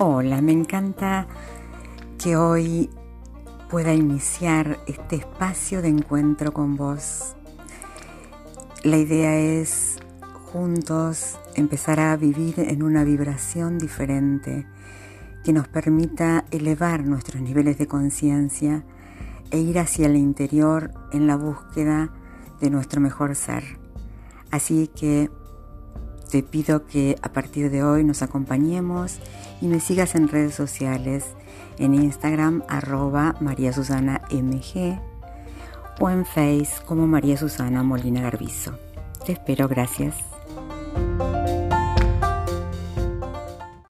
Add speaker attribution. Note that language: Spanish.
Speaker 1: Hola, me encanta que hoy pueda iniciar este espacio de encuentro con vos. La idea es juntos empezar a vivir en una vibración diferente que nos permita elevar nuestros niveles de conciencia e ir hacia el interior en la búsqueda de nuestro mejor ser. Así que te pido que a partir de hoy nos acompañemos y me sigas en redes sociales, en Instagram arroba María Susana MG o en Face como María Susana Molina Garbizo. Te espero, gracias.